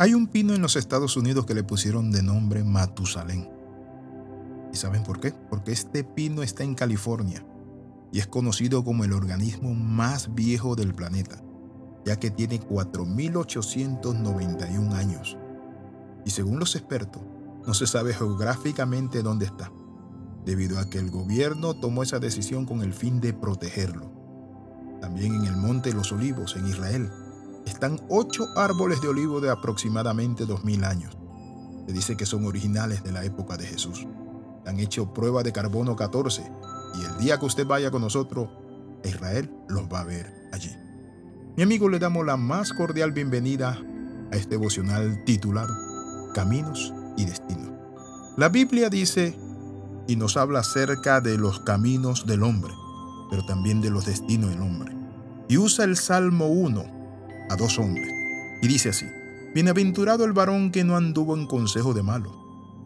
Hay un pino en los Estados Unidos que le pusieron de nombre Matusalén. ¿Y saben por qué? Porque este pino está en California y es conocido como el organismo más viejo del planeta, ya que tiene 4.891 años. Y según los expertos, no se sabe geográficamente dónde está, debido a que el gobierno tomó esa decisión con el fin de protegerlo. También en el Monte Los Olivos, en Israel, están ocho árboles de olivo de aproximadamente 2000 años. Se dice que son originales de la época de Jesús. Han hecho prueba de carbono 14 y el día que usted vaya con nosotros Israel los va a ver allí. Mi amigo, le damos la más cordial bienvenida a este devocional titulado Caminos y Destinos. La Biblia dice y nos habla acerca de los caminos del hombre, pero también de los destinos del hombre. Y usa el Salmo 1 a dos hombres. Y dice así, Bienaventurado el varón que no anduvo en consejo de malos,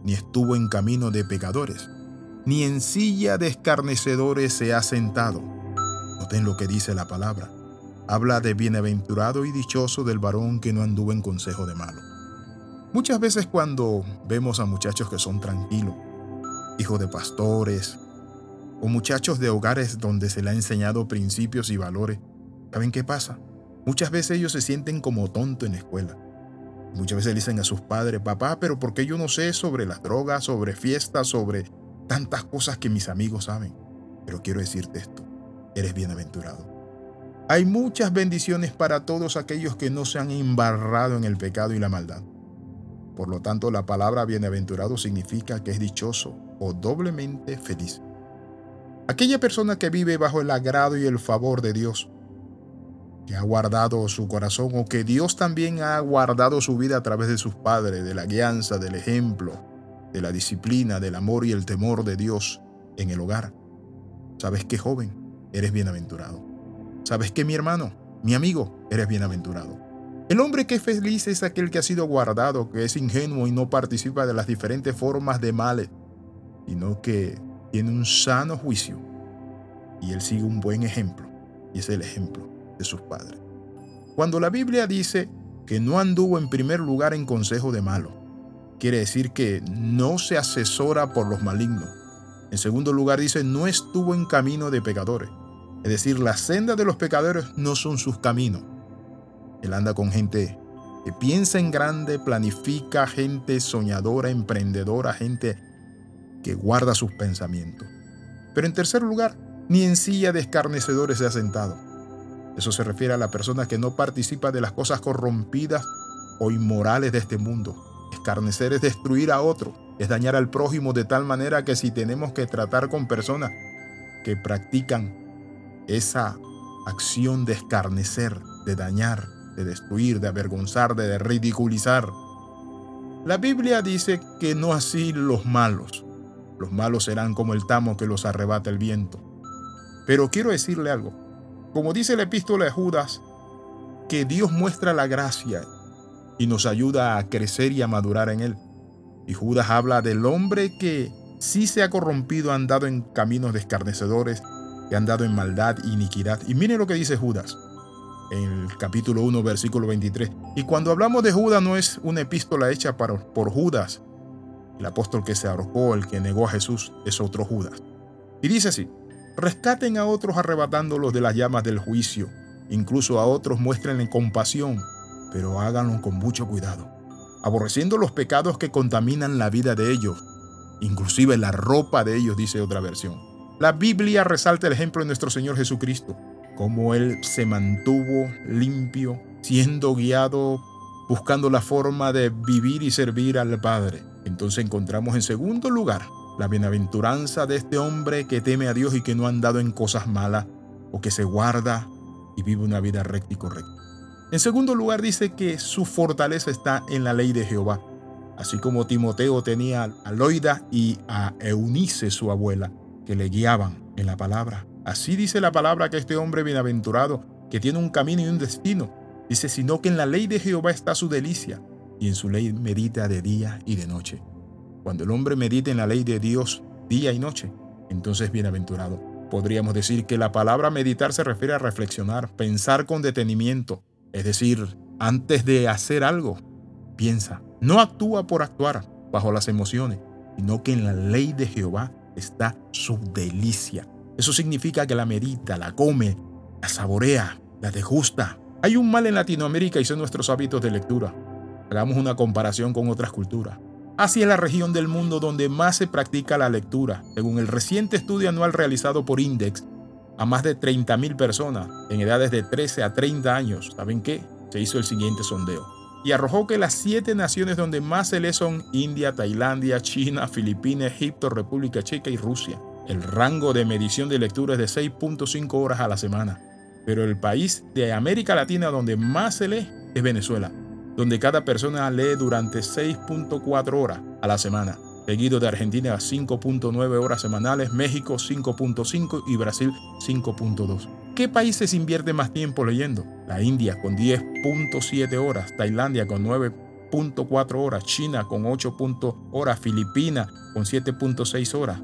ni estuvo en camino de pecadores, ni en silla de escarnecedores se ha sentado. Noten lo que dice la palabra. Habla de bienaventurado y dichoso del varón que no anduvo en consejo de malos. Muchas veces cuando vemos a muchachos que son tranquilos, hijos de pastores, o muchachos de hogares donde se le ha enseñado principios y valores, ¿saben qué pasa? Muchas veces ellos se sienten como tontos en la escuela. Muchas veces dicen a sus padres, papá, pero ¿por qué yo no sé sobre las drogas, sobre fiestas, sobre tantas cosas que mis amigos saben? Pero quiero decirte esto, eres bienaventurado. Hay muchas bendiciones para todos aquellos que no se han embarrado en el pecado y la maldad. Por lo tanto, la palabra bienaventurado significa que es dichoso o doblemente feliz. Aquella persona que vive bajo el agrado y el favor de Dios que ha guardado su corazón o que Dios también ha guardado su vida a través de sus padres, de la guianza, del ejemplo, de la disciplina, del amor y el temor de Dios en el hogar. ¿Sabes qué, joven? Eres bienaventurado. ¿Sabes qué, mi hermano? Mi amigo, eres bienaventurado. El hombre que es feliz es aquel que ha sido guardado, que es ingenuo y no participa de las diferentes formas de males, sino que tiene un sano juicio y él sigue un buen ejemplo, y es el ejemplo sus padres. Cuando la Biblia dice que no anduvo en primer lugar en consejo de malo, quiere decir que no se asesora por los malignos. En segundo lugar dice no estuvo en camino de pecadores. Es decir, las sendas de los pecadores no son sus caminos. Él anda con gente que piensa en grande, planifica, gente soñadora, emprendedora, gente que guarda sus pensamientos. Pero en tercer lugar, ni en silla de escarnecedores se ha sentado. Eso se refiere a la persona que no participa de las cosas corrompidas o inmorales de este mundo. Escarnecer es destruir a otro, es dañar al prójimo de tal manera que si tenemos que tratar con personas que practican esa acción de escarnecer, de dañar, de destruir, de avergonzar, de ridiculizar. La Biblia dice que no así los malos. Los malos serán como el tamo que los arrebata el viento. Pero quiero decirle algo. Como dice la epístola de Judas, que Dios muestra la gracia y nos ayuda a crecer y a madurar en Él. Y Judas habla del hombre que sí se ha corrompido, ha andado en caminos de escarnecedores, que ha andado en maldad e iniquidad. Y miren lo que dice Judas en el capítulo 1, versículo 23. Y cuando hablamos de Judas no es una epístola hecha por, por Judas, el apóstol que se ahorcó, el que negó a Jesús, es otro Judas. Y dice así, Rescaten a otros arrebatándolos de las llamas del juicio. Incluso a otros muéstrenle compasión, pero háganlo con mucho cuidado, aborreciendo los pecados que contaminan la vida de ellos, inclusive la ropa de ellos, dice otra versión. La Biblia resalta el ejemplo de nuestro Señor Jesucristo, cómo Él se mantuvo limpio, siendo guiado, buscando la forma de vivir y servir al Padre. Entonces encontramos en segundo lugar la bienaventuranza de este hombre que teme a Dios y que no ha andado en cosas malas o que se guarda y vive una vida recta y correcta. En segundo lugar dice que su fortaleza está en la ley de Jehová, así como Timoteo tenía a Loida y a Eunice, su abuela, que le guiaban en la palabra. Así dice la palabra que este hombre bienaventurado, que tiene un camino y un destino, dice, sino que en la ley de Jehová está su delicia, y en su ley medita de día y de noche. Cuando el hombre medita en la ley de Dios día y noche, entonces bienaventurado. Podríamos decir que la palabra meditar se refiere a reflexionar, pensar con detenimiento, es decir, antes de hacer algo, Piensa, no actúa por actuar bajo las emociones, sino que en la ley de Jehová está su delicia. Eso significa que la medita, la come, la saborea, la degusta. Hay un mal en Latinoamérica y son nuestros hábitos de lectura. Hagamos una comparación con otras culturas. Asia es la región del mundo donde más se practica la lectura, según el reciente estudio anual realizado por Index a más de 30.000 personas en edades de 13 a 30 años. ¿Saben qué? Se hizo el siguiente sondeo y arrojó que las siete naciones donde más se lee son India, Tailandia, China, Filipinas, Egipto, República Checa y Rusia. El rango de medición de lectura es de 6.5 horas a la semana. Pero el país de América Latina donde más se lee es Venezuela, donde cada persona lee durante 6.4 horas a la semana, seguido de Argentina 5.9 horas semanales, México 5.5 y Brasil 5.2. ¿Qué países invierte más tiempo leyendo? La India con 10.7 horas, Tailandia con 9.4 horas, China con 8 horas, Filipinas con 7.6 horas.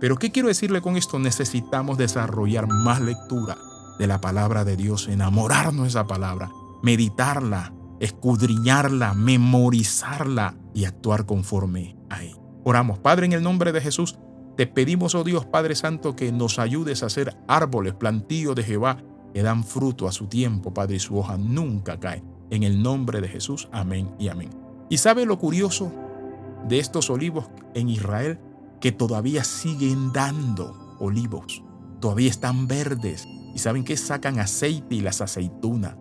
Pero ¿qué quiero decirle con esto? Necesitamos desarrollar más lectura de la palabra de Dios, enamorarnos de esa palabra, meditarla, escudriñarla, memorizarla y actuar conforme a ella. Oramos, Padre, en el nombre de Jesús, te pedimos, oh Dios Padre Santo, que nos ayudes a ser árboles, plantíos de Jehová, que dan fruto a su tiempo, Padre, y su hoja nunca cae. En el nombre de Jesús, amén y amén. ¿Y sabe lo curioso de estos olivos en Israel? Que todavía siguen dando olivos, todavía están verdes, ¿Y saben que Sacan aceite y las aceitunas.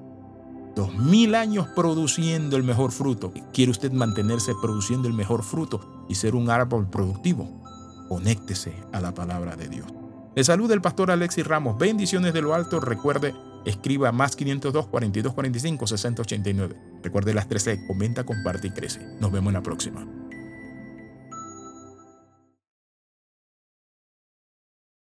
Dos mil años produciendo el mejor fruto. ¿Quiere usted mantenerse produciendo el mejor fruto y ser un árbol productivo? Conéctese a la palabra de Dios. Le saluda el pastor Alexis Ramos. Bendiciones de lo alto. Recuerde, escriba más 502 42 45 60 89. Recuerde las 13. Comenta, comparte y crece. Nos vemos en la próxima.